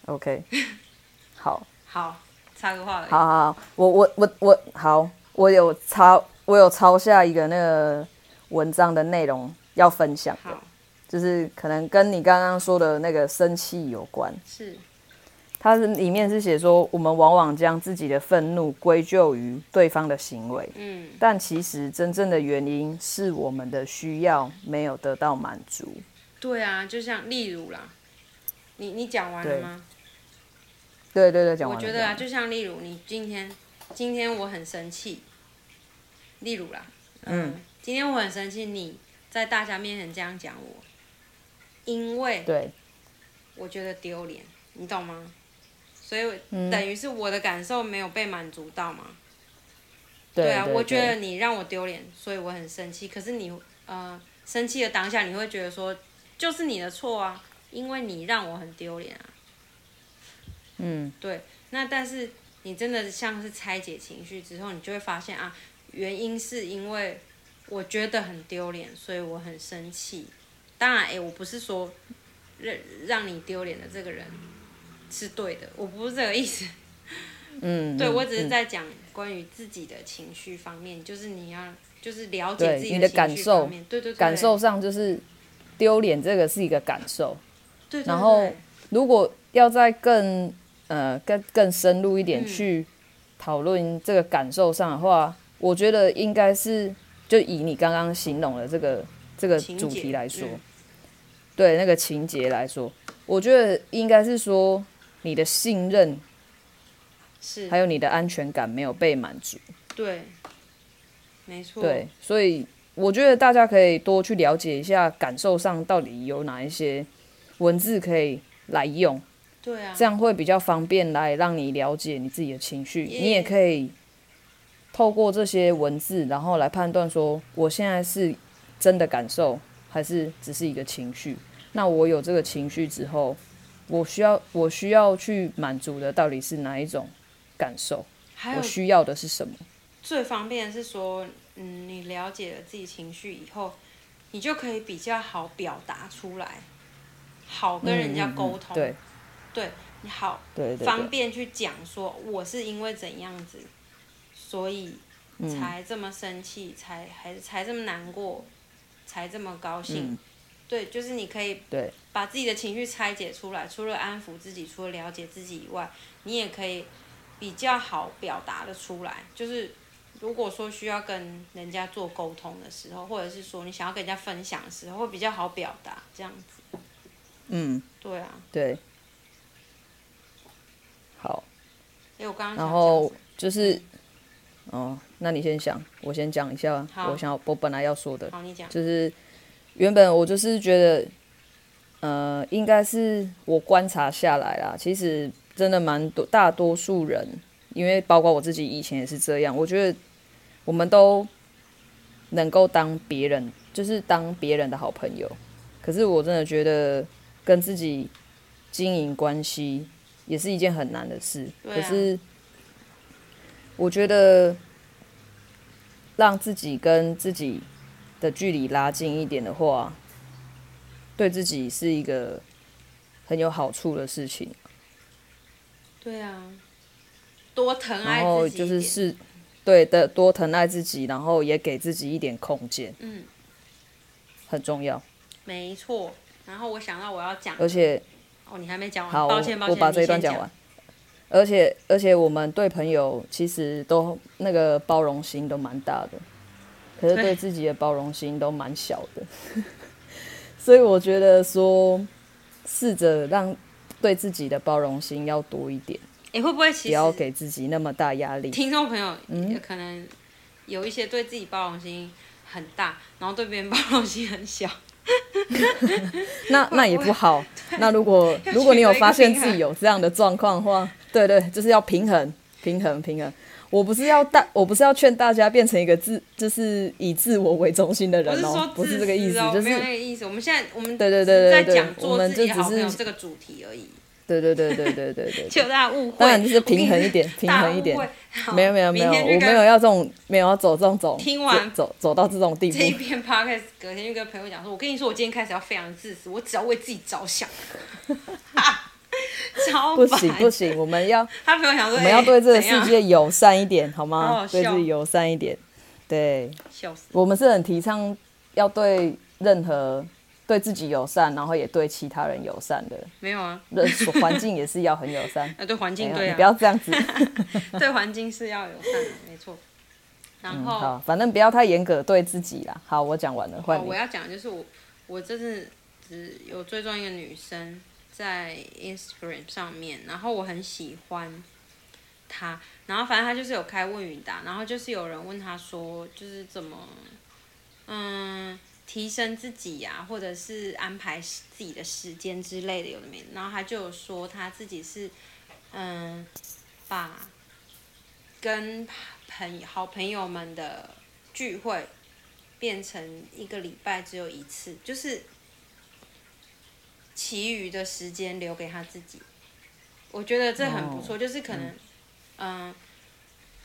OK，好，好，插个话。好好好，我我我我好，我有抄，我有抄下一个那个文章的内容要分享的，就是可能跟你刚刚说的那个生气有关。是。它是里面是写说，我们往往将自己的愤怒归咎于对方的行为，嗯，但其实真正的原因是我们的需要没有得到满足。对啊，就像例如啦，你你讲完了吗？对对对，讲完。我觉得啊，就像例如你今天，今天我很生气，例如啦，嗯，嗯，今天我很生气，你在大家面前这样讲我，因为对，我觉得丢脸，你懂吗？所以等于是我的感受没有被满足到嘛？对，对啊，我觉得你让我丢脸，所以我很生气。可是你呃生气的当下，你会觉得说就是你的错啊，因为你让我很丢脸啊。嗯，对。那但是你真的像是拆解情绪之后，你就会发现啊，原因是因为我觉得很丢脸，所以我很生气。当然，哎，我不是说让让你丢脸的这个人。是对的，我不是这个意思。嗯，对，嗯我只是在嗯讲关于自己的情绪方面，就是你要就是了解自己的感受对对对，感受上就是丢脸，这个是一个感受。对然后如果要再更呃更更深入一点嗯。去讨论这个感受上的话，我觉得应该是就以你刚刚形容的这个这个主题来说，嗯。对那个情节来说，我觉得应该是说你的信任是。还有你的安全感没有被满足。对，没错，对，所以我觉得大家可以多去了解一下感受上到底有哪一些文字可以来用，对啊，这样会比较方便来让你了解你自己的情绪。耶你也可以透过这些文字，然后来判断说我现在是真的感受，还是只是一个情绪。那我有这个情绪之后，我需要我需要去满足的到底是哪一种感受？还有我需要的是什么？最方便的是说，嗯，你了解了自己情绪以后，你就可以比较好表达出来，好跟人家沟通，嗯嗯嗯对对你好对对对方便去讲说我是因为怎样子，所以才这么生气，才还是才这么难过，才这么高兴。嗯对，就是你可以对把自己的情绪拆解出来，除了安抚自己，除了了解自己以外，你也可以比较好表达的出来。就是如果说需要跟人家做沟通的时候，或者是说你想要跟人家分享的时候，会比较好表达这样子。嗯，对啊，对。好，因为我刚刚然后就是，哦，那你先想，我先讲一下好。我想我本来要说的，好，你讲。就是原本我就是觉得，呃，应该是我观察下来啦，其实真的蛮多大多数人，因为包括我自己以前也是这样，我觉得我们都能够当别人，就是当别人的好朋友，可是我真的觉得跟自己经营关系也是一件很难的事，啊可是我觉得让自己跟自己的距离拉近一点的话，对自己是一个很有好处的事情。对啊，多疼爱然后。就是是对的，多疼爱自己，然后也给自己一点空间，嗯，很重要。没错。然后我想到我要讲，而且，哦，你还没讲完，好，我抱歉抱歉，我把这一段讲完。而且而且，我们对朋友其实都那个包容心都蛮大的，可是对对自己的包容心都蛮小的。所以我觉得说，试着让对自己的包容心要多一点，哎，会不会其不要实给自己那么大压力。听众朋友嗯也可能有一些对自己包容心很大，然后对别人包容心很小。那 那也不好。那如果如果你有发现自己有这样的状况的话，对对，就是要平衡，平衡，平衡。我不是要大，我不是要劝大家变成一个自，就是以自我为中心的人哦、说不是这个意思，就自私哦没有那意思。我们现在我们对对对对对讲做我们就只是友这个主题而已，对对对对对对对 就大家误会。当然就是平衡一点 平衡一点没有没有没有，我没有要这种，没有要走这种走，听完走走到这种地步这。一篇 podcast，隔天就跟朋友讲说，我跟你说，我今天开始要非常自私，我只要为自己着想。超不行不行，我们要他朋友想说，我们要对这个世界友善一点，好好吗对自己友善一点，对。笑死。我们是很提倡要对任何对自己友善，然后也对其他人友善的。没有啊，人环境也是要很友善。啊，对环境对啊你不，要这样子。对环境是要友善的，没错。然嗯，后，好，反正不要太严格对自己啦。好，我讲完了，换我。要讲的就是我，我这次只有追踪一个女生在 Instagram 上面，然后我很喜欢她，然后反正她就是有开问与答，然后就是有人问她说，就是怎么，嗯，提升自己呀、或者是安排自己的时间之类的，有的没的，然后他就有说他自己是，嗯，把跟朋好朋友们的聚会。变成一个礼拜只有一次，就是其余的时间留给他自己。我觉得这很不错，哦就是可能，嗯、呃，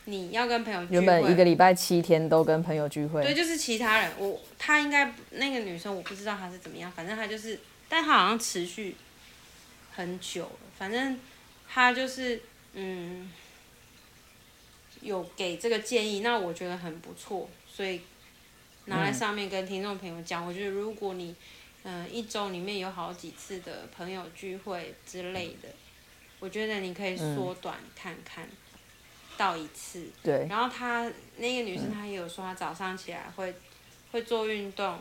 你要跟朋友聚会，原本一个礼拜七天都跟朋友聚会。对，就是其他人，我她应该那个女生我不知道她是怎么样，反正她就是，但她好像持续很久了，反正她就是嗯，有给这个建议，那我觉得很不错，所以拿来上面跟听众朋友讲。嗯、我觉得如果你嗯、呃、一周里面有好几次的朋友聚会之类的，我觉得你可以缩短看看。嗯到一次，对。然后她那个女生，她也有说，她早上起来会会做运动，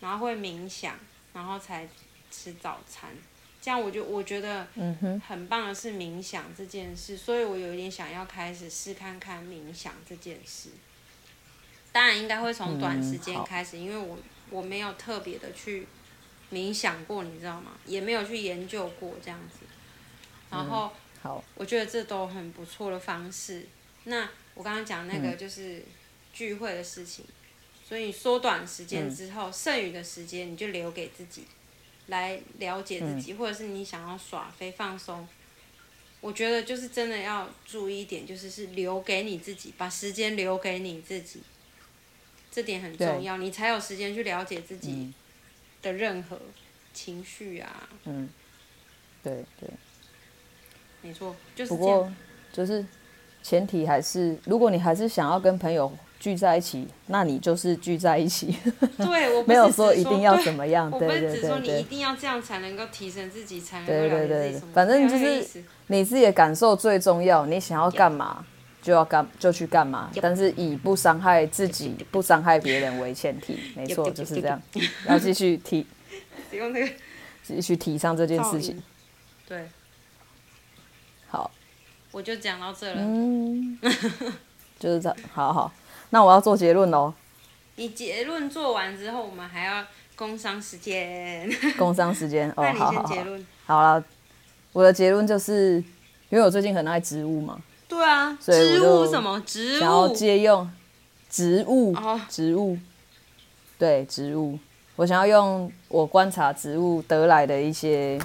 然后会冥想，然后才吃早餐。这样我就我觉得很棒的是冥想这件事，所以我有一点想要开始试看看冥想这件事。当然应该会从短时间开始，因为我我没有特别的去冥想过，你知道吗？也没有去研究过这样子。然后。好，我觉得这都很不错的方式。那我刚刚讲那个就是聚会的事情，嗯、所以缩短时间之后，嗯、剩余的时间你就留给自己，来了解自己，嗯、或者是你想要耍飞放松。我觉得就是真的要注意一点，就是是留给你自己，把时间留给你自己，这点很重要，你才有时间去了解自己的任何情绪啊。嗯，对对。没错，就是不过就是前提还是，如果你还是想要跟朋友聚在一起，那你就是聚在一起。对，我 没有说一定要怎么样。对，对对对，我不是只说你一定要这样才能够提升自己，才能够对对对，反正就是你自己的感受最重要。你想要干嘛就要干就去干嘛，但是以不伤害自己、不伤害别人为前提。没错，就是这样。要继续提，用这个继续提倡这件事情。对。好，我就讲到这了。嗯，就是这样。好好，那我要做结论喽。你结论做完之后，我们还要工商时间。工商时间哦，好好好。好了，我的结论就是，因为我最近很爱植物嘛。对啊。所以植物什么？植物。想要借用植物，植物。对，植物。我想要用我观察植物得来的一些。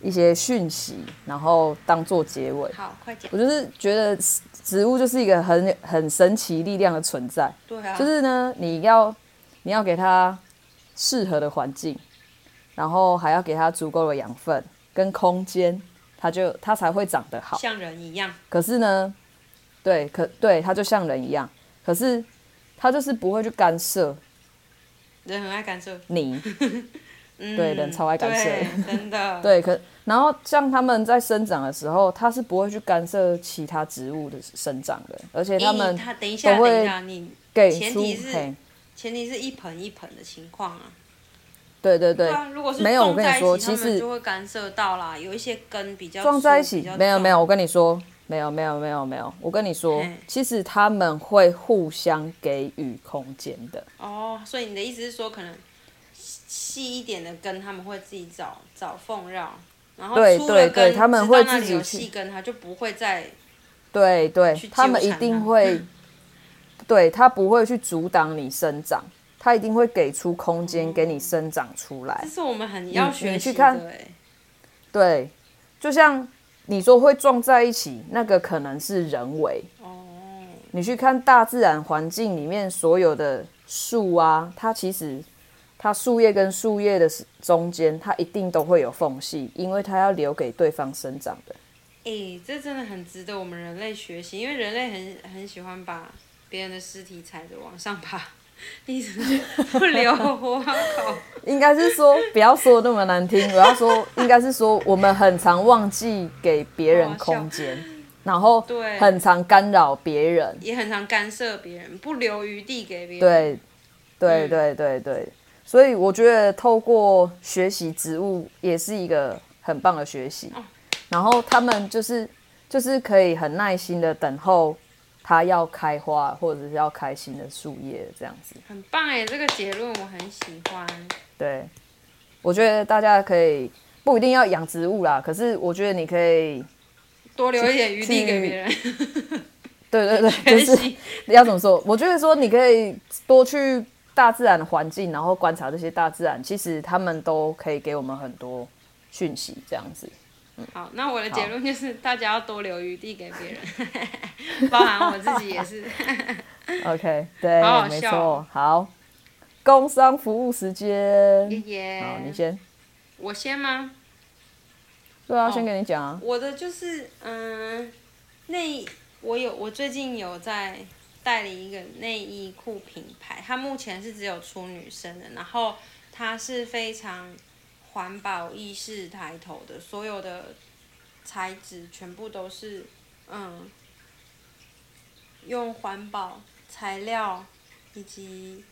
一些讯息，然后当做结尾。好，快讲。我就是觉得植物就是一个很很神奇力量的存在。对啊。就是呢，你要你要给它适合的环境，然后还要给它足够的养分跟空间，它就它才会长得好。像人一样。可是呢，对，可对，它就像人一样，可是它就是不会去干涉。人很爱干涉。你。对，人超爱干涉，真的。对，可然后像他们在生长的时候，它是不会去干涉其他植物的生长的，而且他们他等一下，等一下，你给前提是前提是一盆一盆的情况啊。对对对，如果是没有，我跟你说，其实就会干涉到啦，有一些根比较撞在一起，没有没有，我跟你说，没有没有没有没有，我跟你说，其实他们会互相给予空间的。哦，所以你的意思是说，可能。细一点的根，他们会自己找找缝绕，然后对对对，他们会自己有细根，他就不会再对对，他们一定会，对他不会去阻挡你生长，他一定会给出空间给你生长出来。这是我们很要学习的。你去看，对，就像你说会撞在一起，那个可能是人为。哦，你去看大自然环境里面所有的树啊，它其实。它树叶跟树叶的中间，它一定都会有缝隙，因为它要留给对方生长的。哎、欸，这真的很值得我们人类学习，因为人类很很喜欢把别人的尸体踩着往上爬，一直不留 活口。应该是说，不要说那么难听，我要说，应该是说，我们很常忘记给别人空间，然后对，很常干扰别人，也很常干涉别人，不留余地给别人。对，对，对，对，对。嗯所以我觉得透过学习植物也是一个很棒的学习，然后他们就是就是可以很耐心的等候它要开花或者是要开新的树叶这样子。很棒哎，这个结论我很喜欢。对，我觉得大家可以不一定要养植物啦，可是我觉得你可以多留一点余地给别人。对对对，就是要怎么说？我觉得说你可以多去。大自然的环境，然后观察这些大自然，其实他们都可以给我们很多讯息，这样子。嗯、好，那我的结论就是，大家要多留余地给别人，包含我自己也是。OK，对，好好没错。好，工商服务时间。耶耶。好，你先。我先吗？对啊，哦、先给你讲啊。我的就是，嗯，那我有我最近有在代理一个内衣裤品牌，它目前是只有出女生的，然后它是非常环保意识抬头的，所有的材质全部都是，嗯，用环保材料以及，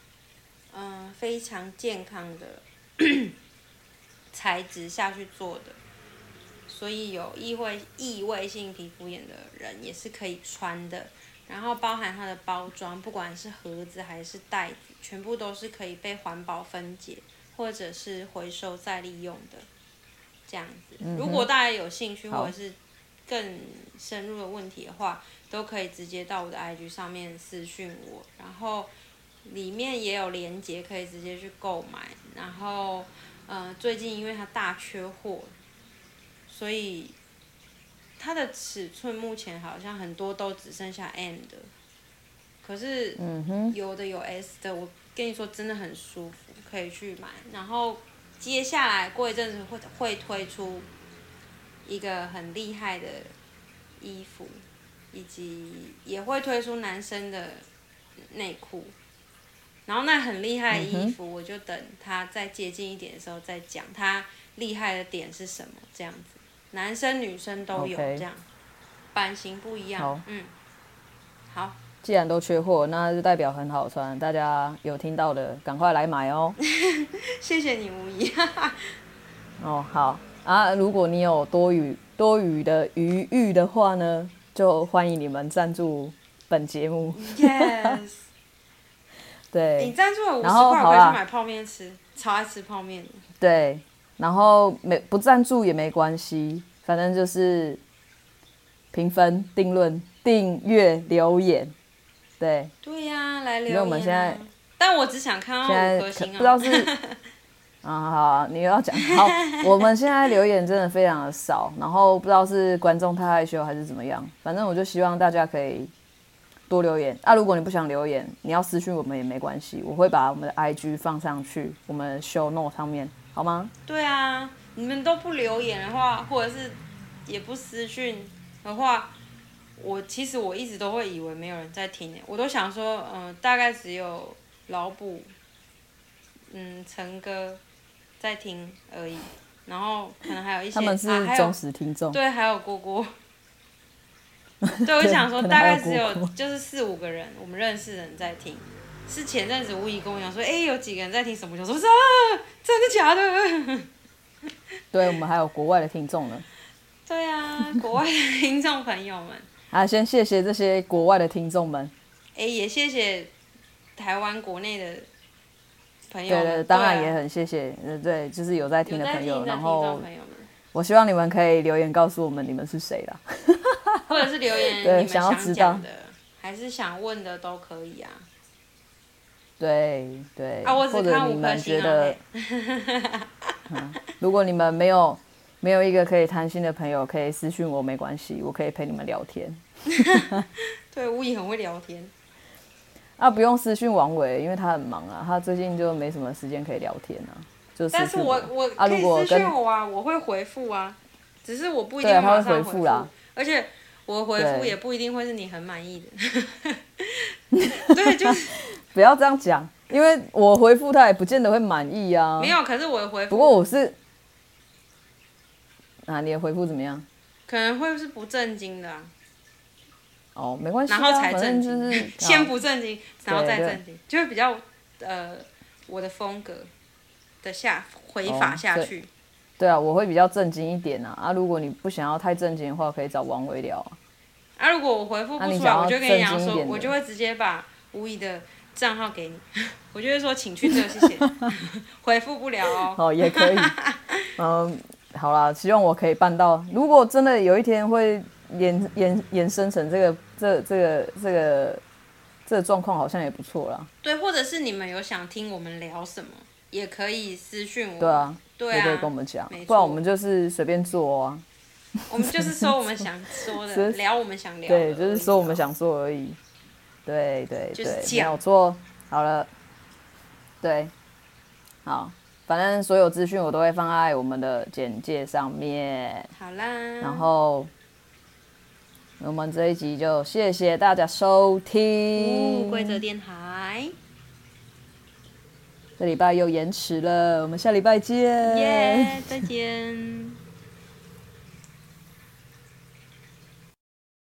嗯，非常健康的 材质下去做的。所以有异位异位性皮肤炎的人也是可以穿的，然后包含它的包装，不管是盒子还是袋子，全部都是可以被环保分解或者是回收再利用的，这样子。嗯、如果大家有兴趣或者是更深入的问题的话，都可以直接到我的 IG 上面私讯我，然后里面也有链接可以直接去购买。然后，呃，最近因为它大缺货。所以，它的尺寸目前好像很多都只剩下 M 的，可是有的有 S 的，我跟你说真的很舒服，可以去买。然后接下来过一阵子会会推出一个很厉害的衣服，以及也会推出男生的内裤。然后那很厉害的衣服，我就等它再接近一点的时候再讲它厉害的点是什么，这样子。男生女生都有这样，版型不一样。好，嗯，好。既然都缺货，那就代表很好穿。大家有听到的，赶快来买哦。谢谢你，无疑。哦，好啊。如果你有多余多余的余裕的话呢，就欢迎你们赞助本节目。Yes。对。你赞助了五十块，我可以去买泡面吃，超爱吃泡面。对。然后没不赞助也没关系，反正就是评分、定论、订阅、留言，对。对呀、啊，来留言、啊。因为我们现在，但我只想看到五颗星、啊、不知道是，啊好啊，你又要讲好。我们现在留言真的非常的少，然后不知道是观众太害羞还是怎么样，反正我就希望大家可以多留言。啊，如果你不想留言，你要私讯我们也没关系，我会把我们的 IG 放上去，我们 show note 上面。好吗？对啊，你们都不留言的话，或者是也不私讯的话，我其实我一直都会以为没有人在听，我都想说，嗯、呃，大概只有老卜，嗯，陈哥在听而已，然后可能还有一些他们是忠实听众、啊，对，还有郭郭，对，我想说大概只有就是四五个人，我们认识的人在听。是前阵子无意跟我讲说，哎、欸，有几个人在听什么？我说是啊，真的假的？对，我们还有国外的听众呢。对啊，国外的 听众朋友们。啊，先谢谢这些国外的听众们。哎、欸，也谢谢台湾国内的朋友。对对，当然也很谢谢，对，对就是有在听的朋友，然后我希望你们可以留言告诉我们你们是谁啦，或者是留言你们想讲的，还是想问的都可以啊。对对，啊、我只看五颗星啊、或者你们觉得，嗯，如果你们没有没有一个可以谈心的朋友，可以私讯我没关系，我可以陪你们聊天。对，我也很会聊天。啊，不用私讯王伟，因为他很忙啊，他最近就没什么时间可以聊天啊。就但是我我可以私讯我啊，我会回复啊，只是我不一定马上回复啦。而且我回复也不一定会是你很满意的。对，就是。不要这样讲，因为我回复他也不见得会满意啊。没有，可是我的回复。不过我是，啊，你的回复怎么样？可能会是不正经的、啊。哦，没关系、啊。然后才正经，就是 先不正经，然后再正经，就会比较呃我的风格的下回法下去、哦对。啊，我会比较正经一点啊。啊，如果你不想要太正经的话，可以找王维聊啊。啊，如果我回复不出来，我就跟你讲说，我就会直接把无疑的。账号给你，我就会说请去这，谢谢。回复不了哦。哦，也可以。嗯，好啦，希望我可以办到。如果真的有一天会延延延伸成这个这这个这个这个状况，好像也不错啦。对，或者是你们有想听我们聊什么，也可以私讯我。对啊，对啊，也可以跟我们讲。不然我们就是随便做啊。我们就是说我们想说的，聊我们想聊的。对，就是说我们想说而已。对对对，没有错。好了，对，好，反反正所有资讯我都会放在我们的简介上面。好啦，然后我们这一集就谢谢大家收听。规则电台，这礼拜又延迟了，我们下礼拜见。耶，再见。